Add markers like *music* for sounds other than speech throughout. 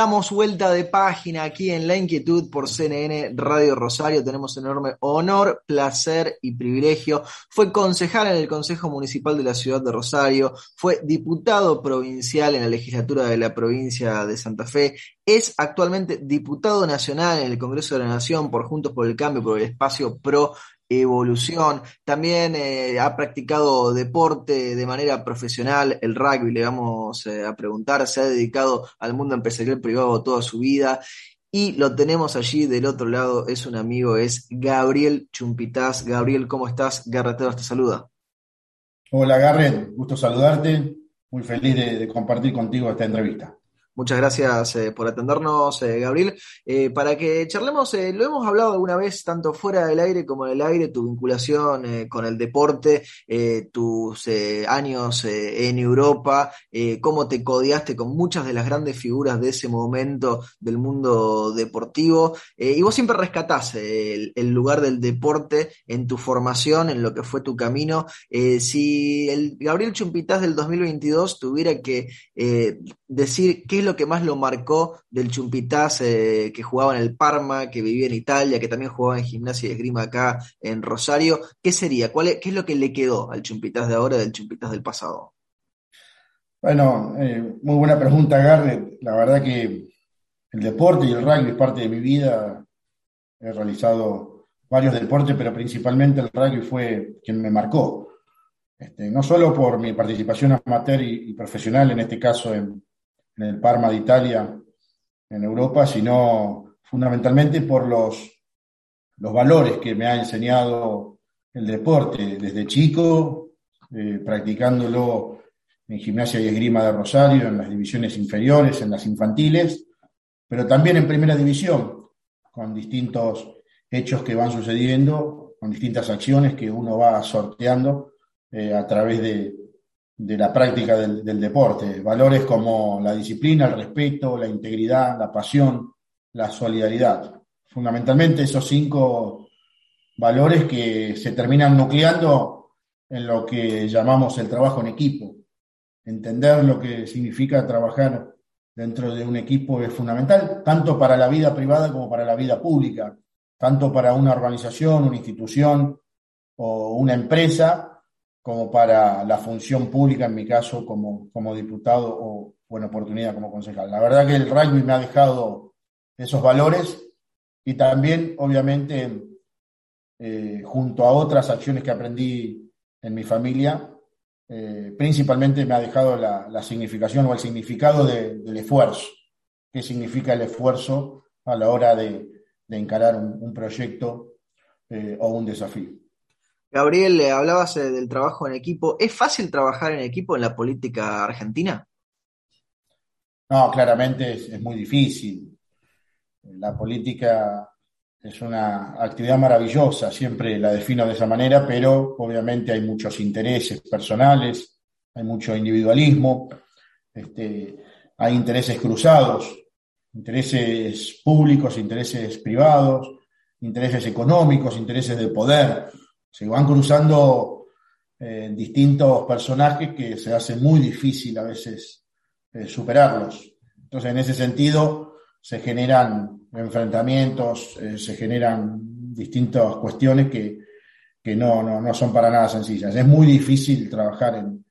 Damos vuelta de página aquí en La Inquietud por CNN Radio Rosario. Tenemos enorme honor, placer y privilegio. Fue concejal en el Consejo Municipal de la Ciudad de Rosario, fue diputado provincial en la legislatura de la provincia de Santa Fe, es actualmente diputado nacional en el Congreso de la Nación por Juntos por el Cambio, por el espacio pro evolución. También eh, ha practicado deporte de manera profesional, el rugby, le vamos eh, a preguntar, se ha dedicado al mundo empresarial privado toda su vida. Y lo tenemos allí del otro lado, es un amigo, es Gabriel Chumpitaz. Gabriel, ¿cómo estás? Garretero te saluda. Hola Garret, gusto saludarte, muy feliz de compartir contigo esta entrevista. Muchas gracias eh, por atendernos, eh, Gabriel. Eh, para que charlemos, lo hemos hablado alguna vez, tanto fuera del aire como en el aire, tu vinculación con el deporte, tus años en Europa, cómo te codiaste con muchas de las grandes figuras de ese momento del mundo deportivo. y vos siempre rescatás el, lugar del deporte en tu formación, en lo que fue tu camino. si el Gabriel Chumpitaz del 2022 tuviera que decir qué es lo que más lo marcó del Chumpitaz eh, que jugaba en el Parma, que vivía en Italia, que también jugaba en gimnasia y esgrima acá en Rosario? ¿Qué sería? ¿Cuál ¿Qué es lo que le quedó al Chumpitaz de ahora del Chumpitaz del pasado? Bueno, eh, muy buena pregunta, Garrett. La verdad que el deporte y el rugby es parte de mi vida. He realizado varios deportes, pero principalmente el rugby fue quien me marcó. Este, no solo por mi participación amateur y profesional, en este caso en, en el Parma de Italia, en Europa, sino fundamentalmente por los, los valores que me ha enseñado el deporte desde chico, eh, practicándolo en gimnasia y esgrima de Rosario, en las divisiones inferiores, en las infantiles, pero también en primera división, con distintos hechos que van sucediendo, con distintas acciones que uno va sorteando eh, a través de, de la práctica del, deporte. Valores como la disciplina, el respeto, la integridad, la pasión, la solidaridad. Fundamentalmente esos cinco valores que se terminan nucleando en lo que llamamos el trabajo en equipo. Entender lo que significa trabajar dentro de un equipo es fundamental, tanto para la vida privada como para la vida pública, tanto para una organización, una institución o una empresa, como para la función pública, en mi caso, como, como diputado o buena oportunidad como concejal. La verdad que el rugby me ha dejado esos valores y también, obviamente, eh, junto a otras acciones que aprendí en mi familia, eh, principalmente me ha dejado la, significación o el significado del esfuerzo. ¿Qué significa el esfuerzo a la hora de, encarar un, proyecto eh, o un desafío? Gabriel, le hablabas eh, del trabajo en equipo. ¿Es fácil trabajar en equipo en la política argentina? No, claramente es, muy difícil. La política es una actividad maravillosa, siempre la defino de esa manera, pero obviamente hay muchos intereses personales, hay mucho individualismo, este, hay intereses cruzados, intereses públicos, intereses privados, intereses económicos, intereses de poder se van cruzando eh, distintos personajes que se hace muy difícil a veces eh, superarlos. Entonces, en ese sentido, se generan enfrentamientos, eh, se generan distintas cuestiones que, no, no, son para nada sencillas. Es muy difícil trabajar en,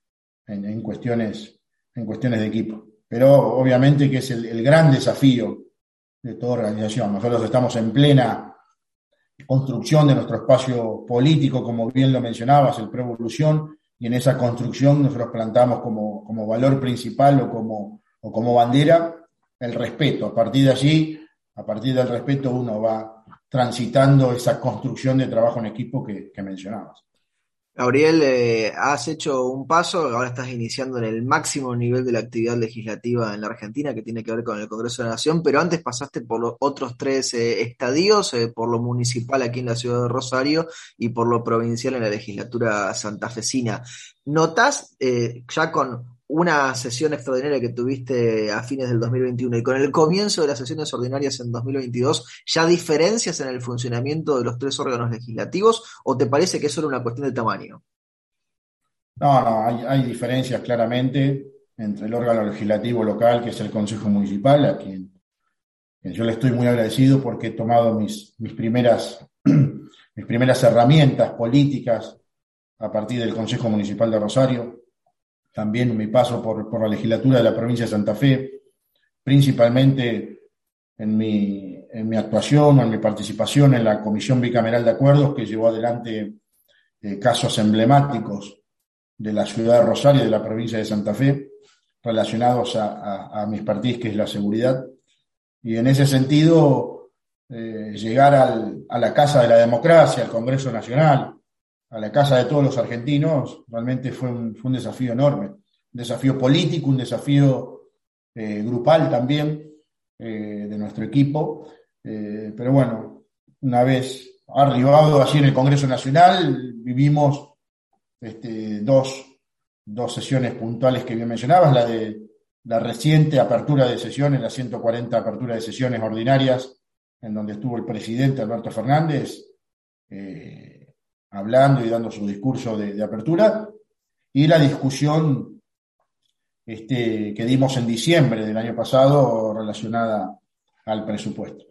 en, cuestiones, en cuestiones de equipo. Pero obviamente que es el, el gran desafío de toda organización. Nosotros estamos en plena construcción de nuestro espacio político, como bien lo mencionabas, el Prevolución, y en esa construcción nosotros plantamos como, como valor principal o como, o como bandera el respeto. A partir de allí, a partir del respeto, uno va transitando esa construcción de trabajo en equipo que, que mencionabas. Gabriel, eh, has hecho un paso, ahora estás iniciando en el máximo nivel de la actividad legislativa en la Argentina, que tiene que ver con el Congreso de la Nación, pero antes pasaste por los otros tres eh, estadios, eh, por lo municipal aquí en la ciudad de Rosario y por lo provincial en la legislatura santafesina. ¿Notas ya con una sesión extraordinaria que tuviste a fines del 2021 y con el comienzo de las sesiones ordinarias en 2022, ¿ya diferencias en el funcionamiento de los tres órganos legislativos o te parece que es solo una cuestión de tamaño? No, no, hay, diferencias claramente entre el órgano legislativo local, que es el Consejo Municipal, a quien, yo le estoy muy agradecido porque he tomado mis, mis, primeras, *clears throat* mis primeras herramientas políticas a partir del Consejo Municipal de Rosario también mi paso por, la legislatura de la provincia de Santa Fe, principalmente en mi, en mi actuación o en mi participación en la Comisión Bicameral de Acuerdos que llevó adelante eh, casos emblemáticos de la ciudad de Rosario y de la provincia de Santa Fe relacionados a, mis partidos, que es la seguridad. Y en ese sentido, eh, llegar a la Casa de la Democracia, al Congreso Nacional, a la casa de todos los argentinos, realmente fue un, fue un desafío enorme. Un desafío político, un desafío eh, grupal también eh, de nuestro equipo. Eh, pero bueno, una vez arribado así en el Congreso Nacional, vivimos este, dos, dos sesiones puntuales que bien mencionabas, la de la reciente apertura de sesiones, la 140 apertura de sesiones ordinarias, en donde estuvo el presidente Alberto Fernández, hablando y dando su discurso de, apertura, y la discusión este, que dimos en diciembre del año pasado relacionada al presupuesto.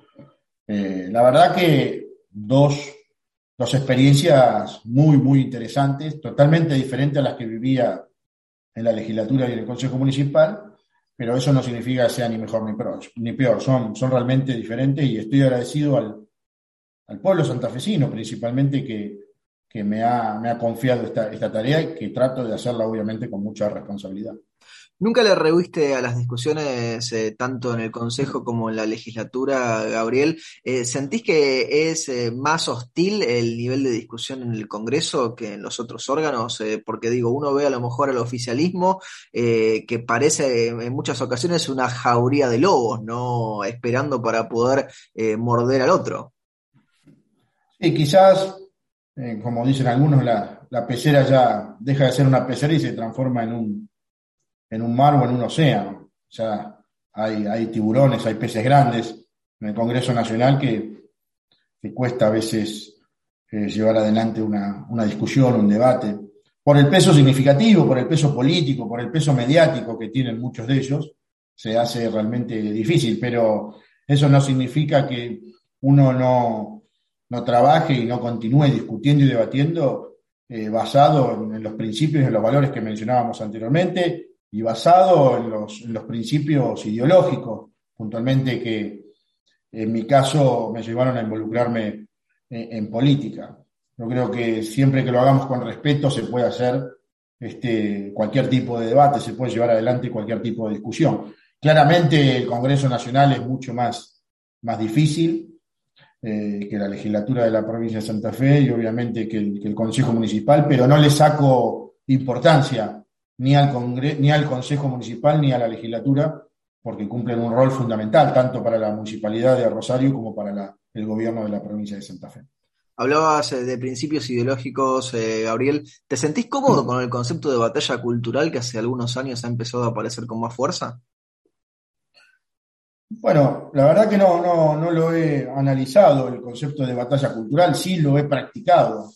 Eh, la verdad que dos, dos experiencias muy, muy interesantes, totalmente diferentes a las que vivía en la legislatura y en el Consejo Municipal, pero eso no significa que sea ni mejor ni peor, ni peor. Son, son realmente diferentes y estoy agradecido al, al pueblo santafesino principalmente que, que me ha, me ha confiado esta, esta tarea y que trato de hacerla obviamente con mucha responsabilidad. ¿Nunca le rehuiste a las discusiones eh, tanto en el Consejo como en la legislatura, Gabriel? Eh, ¿Sentís que es eh, más hostil el nivel de discusión en el Congreso que en los otros órganos? porque digo, uno ve a lo mejor al oficialismo que parece en muchas ocasiones una jauría de lobos, ¿no? Esperando para poder morder al otro. Sí, quizás eh, como dicen algunos, la, pecera ya deja de ser una pecera y se transforma en un, en un mar o en un océano. Ya hay, hay tiburones, hay peces grandes en el Congreso Nacional que, que cuesta a veces eh, llevar adelante una, una discusión, un debate, por el peso significativo, por el peso político, por el peso mediático que tienen muchos de ellos, se hace realmente difícil, pero eso no significa que uno no, no trabaje y no continúe discutiendo y debatiendo eh, basado en, los principios y en los valores que mencionábamos anteriormente y basado en los, en principios ideológicos, puntualmente que en mi caso me llevaron a involucrarme en, política. Yo creo que siempre que lo hagamos con respeto se puede hacer este, cualquier tipo de debate, se puede llevar adelante cualquier tipo de discusión. Claramente el Congreso Nacional es mucho más, más difícil, eh, que la legislatura de la provincia de Santa Fe y obviamente que el, Consejo Municipal, pero no le saco importancia ni al, ni al Consejo Municipal ni a la legislatura, porque cumplen un rol fundamental tanto para la municipalidad de Rosario como para el gobierno de la provincia de Santa Fe. Hablabas eh, de principios ideológicos, eh, Gabriel. ¿Te sentís cómodo con el concepto de batalla cultural que hace algunos años ha empezado a aparecer con más fuerza? Bueno, la verdad que no, no, no lo he analizado el concepto de batalla cultural, sí lo he practicado.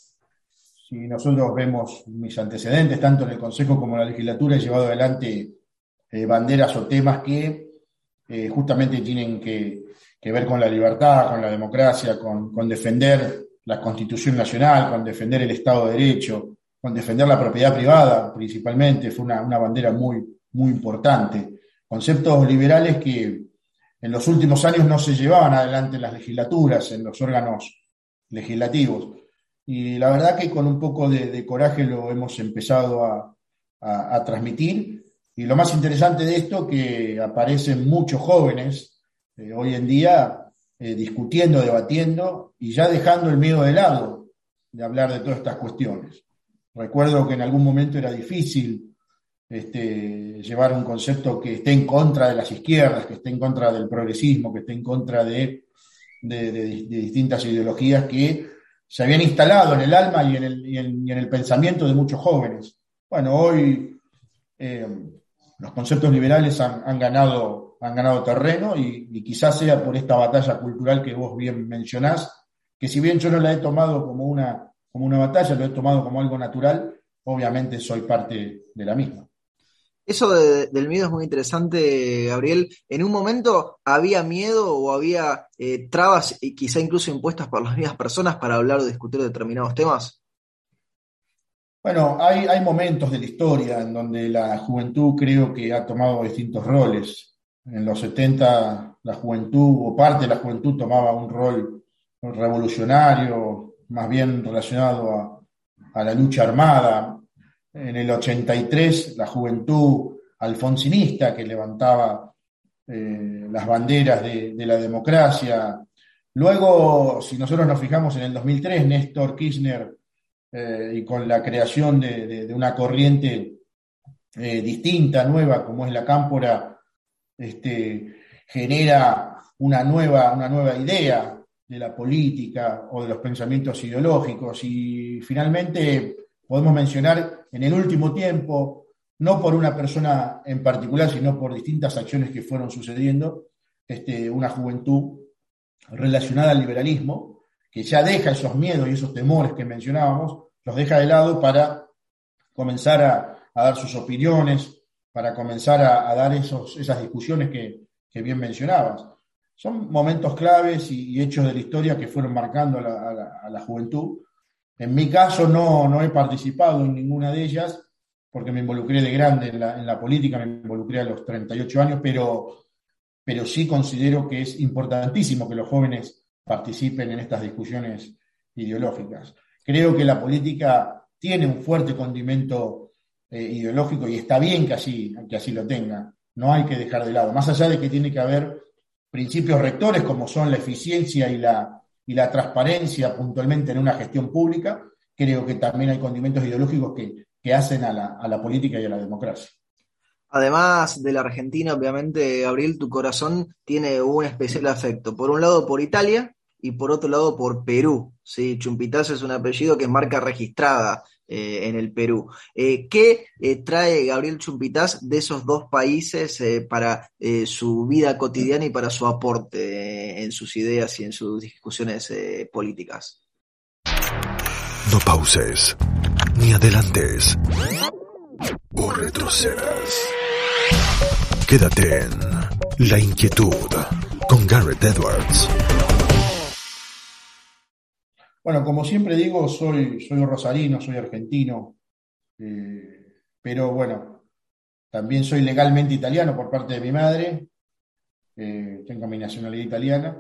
Si nosotros vemos mis antecedentes, tanto en el Consejo como en la legislatura, he llevado adelante eh, banderas o temas que eh, justamente tienen que, ver con la libertad, con la democracia, con, defender la Constitución Nacional, con defender el Estado de Derecho, con defender la propiedad privada, principalmente. Fue una, una bandera muy, muy importante. Conceptos liberales que en los últimos años no se llevaban adelante las legislaturas, en los órganos legislativos. Y la verdad que con un poco de, coraje lo hemos empezado a, transmitir. Y lo más interesante de esto, que aparecen muchos jóvenes eh, hoy en día eh, discutiendo, debatiendo y ya dejando el miedo de lado de hablar de todas estas cuestiones. Recuerdo que en algún momento era difícil este, llevar un concepto que esté en contra de las izquierdas, que esté en contra del progresismo, que esté en contra de, distintas ideologías que se habían instalado en el alma y en el, pensamiento de muchos jóvenes. Bueno, hoy, eh, los conceptos liberales han, ganado, terreno y, quizás sea por esta batalla cultural que vos bien mencionás, que si bien yo no la he tomado como una, como una batalla, lo he tomado como algo natural, obviamente soy parte de la misma. Eso del miedo es muy interesante, Gabriel. ¿En un momento había miedo o había eh, trabas, quizá incluso impuestas por las mismas personas para hablar o discutir determinados temas? Bueno, hay, hay momentos de la historia en donde la juventud creo que ha tomado distintos roles. En los 70 la juventud o parte de la juventud tomaba un rol revolucionario, más bien relacionado a, la lucha armada. En el 83 la juventud alfonsinista que levantaba eh, las banderas de, la democracia. Luego, si nosotros nos fijamos en el 2003, Néstor Kirchner eh, y con la creación de, una corriente eh, distinta, nueva, como es la cámpora, este, genera una nueva, una nueva idea de la política o de los pensamientos ideológicos. Y finalmente podemos mencionar en el último tiempo, no por una persona en particular, sino por distintas acciones que fueron sucediendo, este, una juventud relacionada al liberalismo, que ya deja esos miedos y esos temores que mencionábamos, los deja de lado para comenzar a, dar sus opiniones, para comenzar a, dar esos, esas discusiones que, bien mencionabas. Son momentos claves y, hechos de la historia que fueron marcando a la, juventud. En mi caso no, no he participado en ninguna de ellas porque me involucré de grande en la, en la política, me involucré a los 38 años, pero, pero sí considero que es importantísimo que los jóvenes participen en estas discusiones ideológicas. Creo que la política tiene un fuerte condimento eh, ideológico y está bien que así, que así lo tenga. No hay que dejar de lado. Más allá de que tiene que haber principios rectores como son la eficiencia y la, y la transparencia puntualmente en una gestión pública, creo que también hay condimentos ideológicos que, que hacen a la, a la política y a la democracia. Además de la Argentina, obviamente, Gabriel, tu corazón tiene un especial afecto. Por un lado, por Italia y por otro lado, por Perú. ¿sí? Chumpitaz es un apellido que marca registrada eh, en el Perú. Eh, ¿Qué eh, trae Gabriel Chumpitaz de esos dos países para su vida cotidiana y para su aporte en sus ideas y en sus discusiones políticas? No pauses, ni adelantes, o retrocedas. Quédate en La Inquietud con Garrett Edwards. Bueno, como siempre digo, soy, soy rosarino, soy argentino, eh, pero bueno, también soy legalmente italiano por parte de mi madre, eh, tengo mi nacionalidad italiana,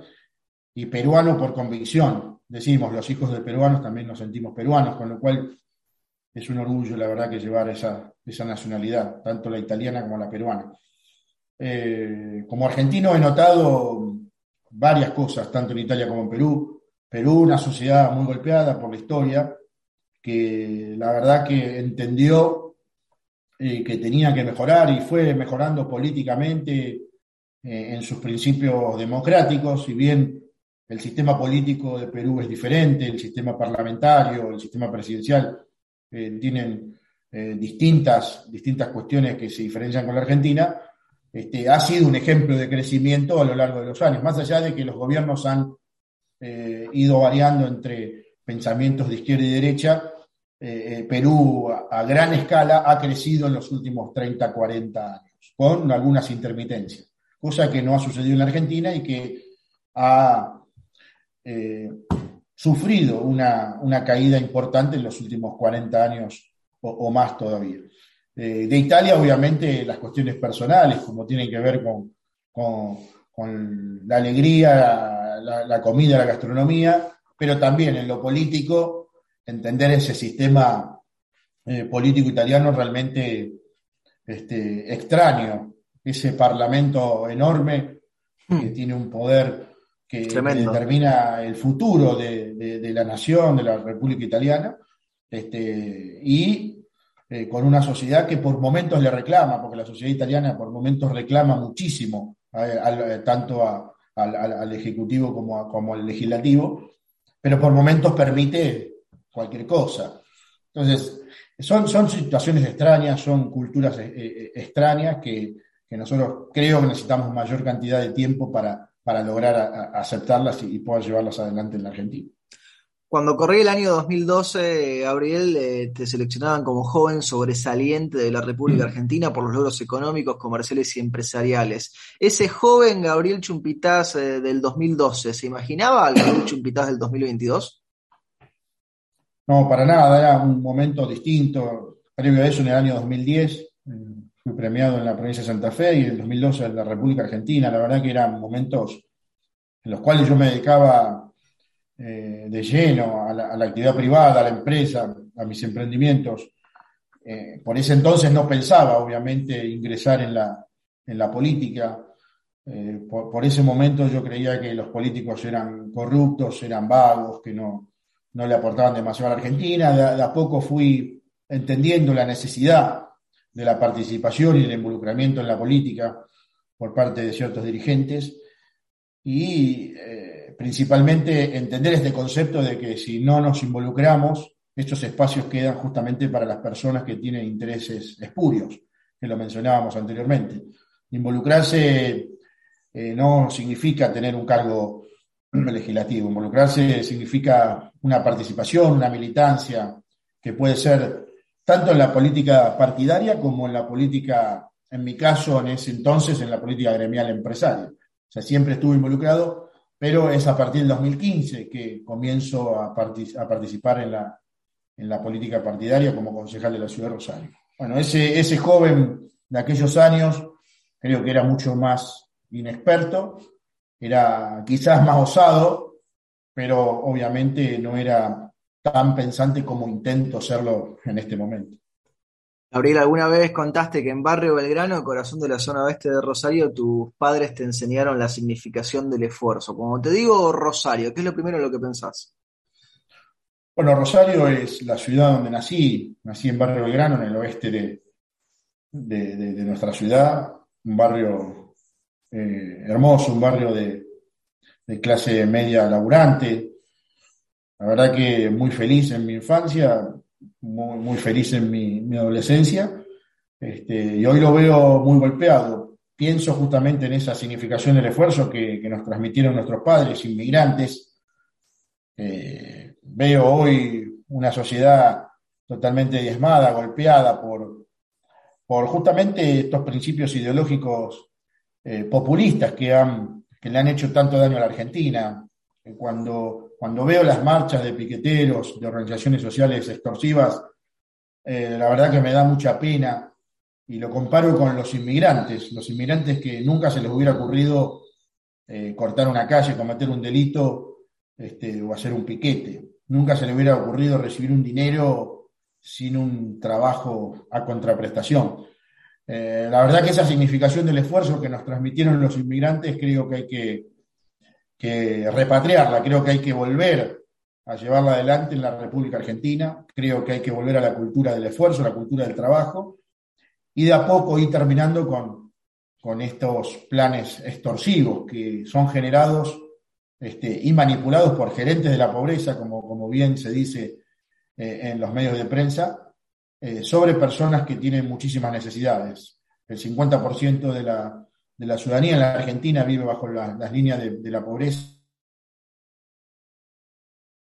y peruano por convicción. Decimos, los hijos de peruanos también nos sentimos peruanos, con lo cual es un orgullo, la verdad, que llevar esa, esa nacionalidad, tanto la italiana como la peruana. Eh, como argentino he notado varias cosas, tanto en Italia como en Perú. Perú, una sociedad muy golpeada por la historia, que la verdad que entendió eh, que tenía que mejorar y fue mejorando políticamente eh, en sus principios democráticos, si bien el sistema político de Perú es diferente, el sistema parlamentario, el sistema presidencial tienen eh, distintas, distintas cuestiones que se diferencian con la Argentina, este, ha sido un ejemplo de crecimiento a lo largo de los años, más allá de que los gobiernos han eh, ido variando entre pensamientos de izquierda y derecha, eh, Perú a, gran escala ha crecido en los últimos 30, 40 años, con algunas intermitencias, cosa que no ha sucedido en la Argentina y que ha sufrido una, una caída importante en los últimos 40 años o, más todavía. Eh, de Italia, obviamente, las cuestiones personales, como tienen que ver con, con, la alegría, la, comida, la gastronomía, pero también en lo político, entender ese sistema eh, político italiano realmente este, extraño, ese parlamento enorme que hmm. tiene un poder que determina el futuro de, de, la nación, de la República Italiana, este, y eh, con una sociedad que por momentos le reclama, porque la sociedad italiana por momentos reclama muchísimo, eh, tanto al, Ejecutivo como, como al Legislativo, pero por momentos permite cualquier cosa. Entonces, son, son situaciones extrañas, son culturas eh, eh, extrañas que, nosotros creo que necesitamos mayor cantidad de tiempo para, para lograr aceptarlas y, y poder llevarlas adelante en la Argentina. Cuando corrí el año 2012, Gabriel, eh, te seleccionaban como joven sobresaliente de la República mm. Argentina por los logros económicos, comerciales y empresariales. Ese joven Gabriel Chumpitaz eh, del 2012, ¿se imaginaba al Gabriel Chumpitaz del 2022? No, para nada, era un momento distinto. Previo a eso, en el año 2010, eh, fui premiado en la provincia de Santa Fe y en el 2012 en la República Argentina. La verdad que eran momentos en los cuales yo me dedicaba eh, de lleno a la, actividad privada, a la empresa, a mis emprendimientos. Eh, por ese entonces no pensaba, obviamente, ingresar en la, en la política. Eh, por, ese momento yo creía que los políticos eran corruptos, eran vagos, que no, no le aportaban demasiado a la Argentina. De, a poco fui entendiendo la necesidad de la participación y el involucramiento en la política por parte de ciertos dirigentes. Y principalmente entender este concepto de que si no nos involucramos, estos espacios quedan justamente para las personas que tienen intereses espurios, que lo mencionábamos anteriormente. Involucrarse eh, no significa tener un cargo *clears throat* legislativo, involucrarse significa una participación, una militancia, que puede ser tanto en la política partidaria como en la política, en mi caso, en ese entonces, en la política gremial empresaria. O sea, siempre estuve involucrado pero es a partir del 2015 que comienzo a, participar en la, política partidaria como concejal de la ciudad de Rosario. Bueno, ese joven de aquellos años creo que era mucho más inexperto, era quizás más osado, pero obviamente no era tan pensante como intento serlo en este momento. Gabriel, alguna vez contaste que en Barrio Belgrano, corazón de la zona oeste de Rosario, tus padres te enseñaron la significación del esfuerzo. Como te digo Rosario, ¿qué es lo primero en lo que pensás? Bueno, Rosario es la ciudad donde nací. Nací en Barrio Belgrano, en el oeste de, de, nuestra ciudad. Un barrio eh, hermoso, un barrio de, de clase media laburante. La verdad que muy feliz en mi infancia muy, feliz en mi, adolescencia este, y hoy lo veo muy golpeado. Pienso justamente en esa significación del esfuerzo que, nos transmitieron nuestros padres, inmigrantes. Eh, veo hoy una sociedad totalmente diezmada, golpeada por, por justamente estos principios ideológicos eh, populistas que, han, que le han hecho tanto daño a la Argentina. Cuando cuando veo las marchas de piqueteros, de organizaciones sociales extorsivas, eh, la verdad que me da mucha pena y lo comparo con los inmigrantes, los inmigrantes que nunca se les hubiera ocurrido eh, cortar una calle, cometer un delito este, o hacer un piquete. Nunca se les hubiera ocurrido recibir un dinero sin un trabajo a contraprestación. Eh, la verdad que esa significación del esfuerzo que nos transmitieron los inmigrantes creo que hay que que repatriarla, creo que hay que volver a llevarla adelante en la República Argentina, creo que hay que volver a la cultura del esfuerzo, la cultura del trabajo, y de a poco ir terminando con, con estos planes extorsivos que son generados este, y manipulados por gerentes de la pobreza, como, como bien se dice eh, en los medios de prensa, eh, sobre personas que tienen muchísimas necesidades. El 50% de la, de la ciudadanía en la Argentina vive bajo las líneas de, la pobreza.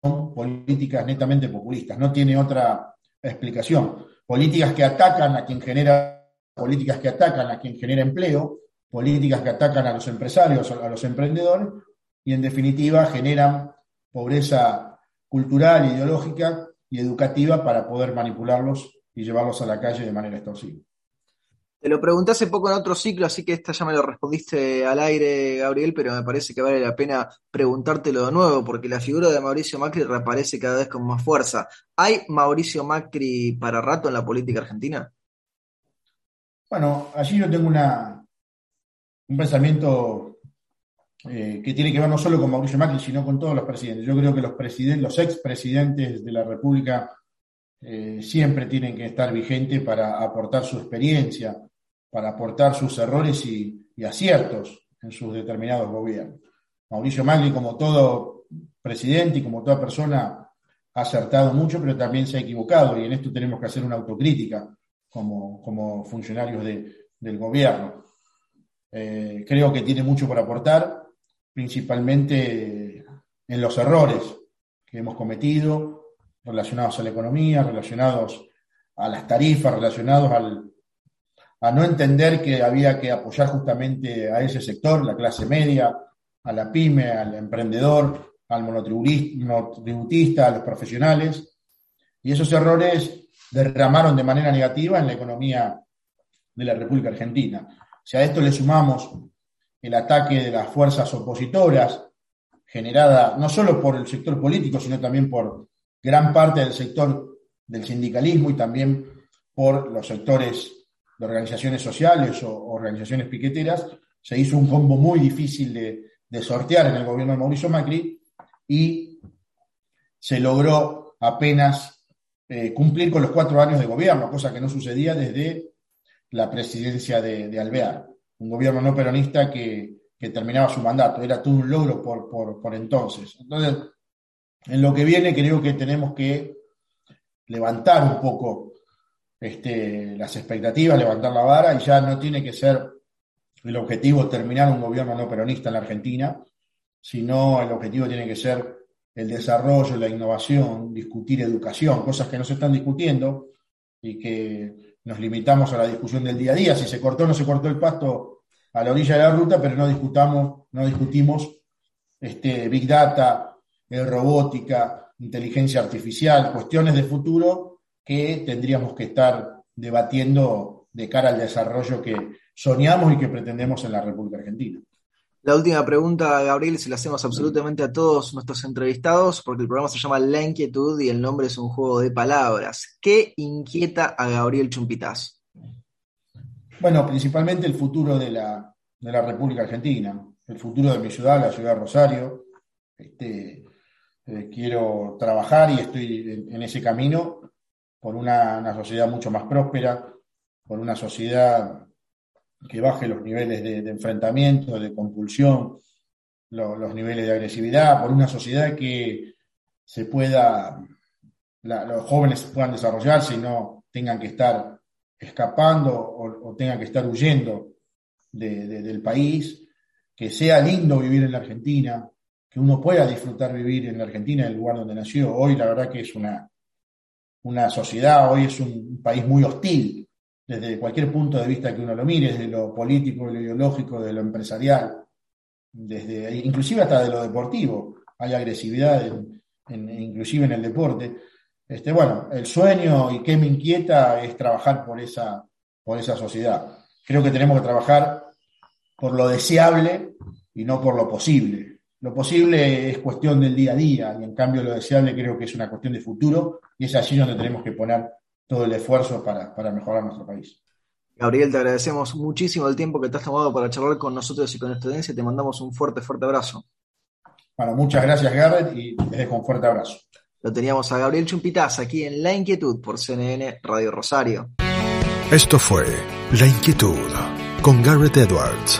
Son políticas netamente populistas, no tiene otra explicación. Políticas que atacan a quien genera, políticas que atacan a quien genera empleo, políticas que atacan a los empresarios, a los emprendedores, y en definitiva generan pobreza cultural, ideológica y educativa para poder manipularlos y llevarlos a la calle de manera extorsiva. Te lo pregunté hace poco en otro ciclo, así que esta ya me lo respondiste al aire, Gabriel, pero me parece que vale la pena preguntártelo de nuevo, porque la figura de Mauricio Macri reaparece cada vez con más fuerza. ¿Hay Mauricio Macri para rato en la política argentina? Bueno, allí yo tengo una, un pensamiento eh, que tiene que ver no solo con Mauricio Macri, sino con todos los presidentes. Yo creo que los presidentes, los expresidentes de la República eh, siempre tienen que estar vigentes para aportar su experiencia, para aportar sus errores y, aciertos en sus determinados gobiernos. Mauricio Magli, como todo presidente y como toda persona acertado mucho, pero también se ha equivocado, y en esto tenemos que hacer una autocrítica como, funcionarios del gobierno. Eh, creo que tiene mucho por aportar, principalmente en los errores que hemos cometido relacionados a la economía, relacionados a las tarifas, relacionados al, a no entender que había que apoyar justamente a ese sector, la clase media, a la pyme, al emprendedor, al monotributista, a los profesionales. Y esos errores derramaron de manera negativa en la economía de la República Argentina. Si a esto le sumamos el ataque de las fuerzas opositoras, generada no solo por el sector político, sino también por gran parte del sector del sindicalismo y también por los sectores de organizaciones sociales o organizaciones piqueteras, se hizo un combo muy difícil de, sortear en el gobierno de Mauricio Macri y se logró apenas eh, cumplir con los cuatro años de gobierno, cosa que no sucedía desde la presidencia de, Alvear, un gobierno no peronista que, terminaba su mandato, era todo un logro por, por entonces. Entonces, en lo que viene creo que tenemos que levantar un poco este, las expectativas, levantar la vara y ya no tiene que ser el objetivo terminar un gobierno no peronista en la Argentina, sino el objetivo tiene que ser el desarrollo, la innovación, discutir educación, cosas que no se están discutiendo y que nos limitamos a la discusión del día a día. Si se cortó o no se cortó el pasto a la orilla de la ruta, pero no discutamos, no discutimos este, Big Data, robótica, inteligencia artificial, cuestiones de futuro que tendríamos que estar debatiendo de cara al desarrollo que soñamos y que pretendemos en la República Argentina. La última pregunta, Gabriel, se la hacemos absolutamente a todos nuestros entrevistados, porque el programa se llama La Inquietud y el nombre es un juego de palabras. ¿Qué inquieta a Gabriel Chumpitaz? Bueno, principalmente el futuro de la, República Argentina, el futuro de mi ciudad, la ciudad de Rosario. Este, eh, quiero trabajar y estoy en ese camino por una, sociedad mucho más próspera, por una sociedad que baje los niveles de, enfrentamiento, de compulsión, los niveles de agresividad, por una sociedad que se pueda, los jóvenes puedan desarrollarse y no tengan que estar escapando o, tengan que estar huyendo del país, que sea lindo vivir en la Argentina, que uno pueda disfrutar vivir en la Argentina, en el lugar donde nació. Hoy la verdad que es una, una sociedad, hoy es un país muy hostil, desde cualquier punto de vista que uno lo mire, desde lo político, de lo ideológico, de lo empresarial, desde, inclusive hasta de lo deportivo. Hay agresividad, inclusive en el deporte. Este, bueno, el sueño y qué me inquieta es trabajar por esa, por esa sociedad. Creo que tenemos que trabajar por lo deseable y no por lo posible. Lo posible es cuestión del día a día y en cambio lo deseable creo que es una cuestión de futuro y es allí donde tenemos que poner todo el esfuerzo para, mejorar nuestro país. Gabriel, te agradecemos muchísimo el tiempo que te has tomado para charlar con nosotros y con esta audiencia y te mandamos un fuerte, fuerte abrazo. Bueno, muchas gracias Garrett y les dejo un fuerte abrazo. Lo teníamos a Gabriel Chumpitaz aquí en La Inquietud por CNN Radio Rosario. Esto fue La Inquietud con Garrett Edwards.